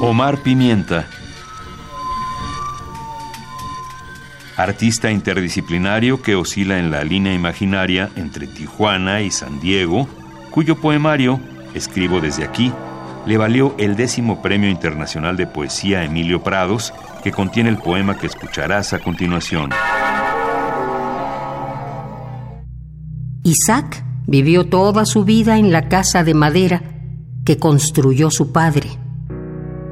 Omar Pimienta. Artista interdisciplinario que oscila en la línea imaginaria entre Tijuana y San Diego, cuyo poemario, escribo desde aquí, le valió el décimo Premio Internacional de Poesía Emilio Prados, que contiene el poema que escucharás a continuación. Isaac vivió toda su vida en la casa de madera que construyó su padre,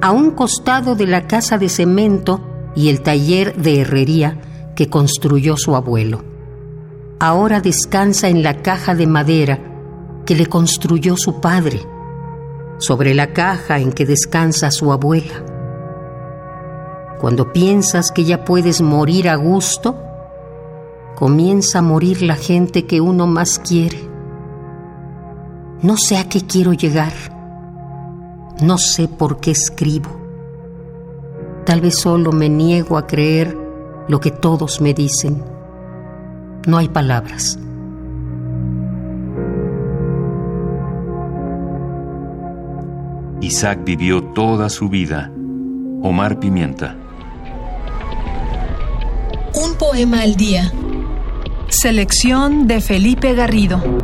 a un costado de la casa de cemento y el taller de herrería que construyó su abuelo. Ahora descansa en la caja de madera que le construyó su padre sobre la caja en que descansa su abuela. Cuando piensas que ya puedes morir a gusto, comienza a morir la gente que uno más quiere. No sé a qué quiero llegar, no sé por qué escribo. Tal vez solo me niego a creer lo que todos me dicen. No hay palabras. Isaac vivió toda su vida. Omar Pimienta. Un poema al día. Selección de Felipe Garrido.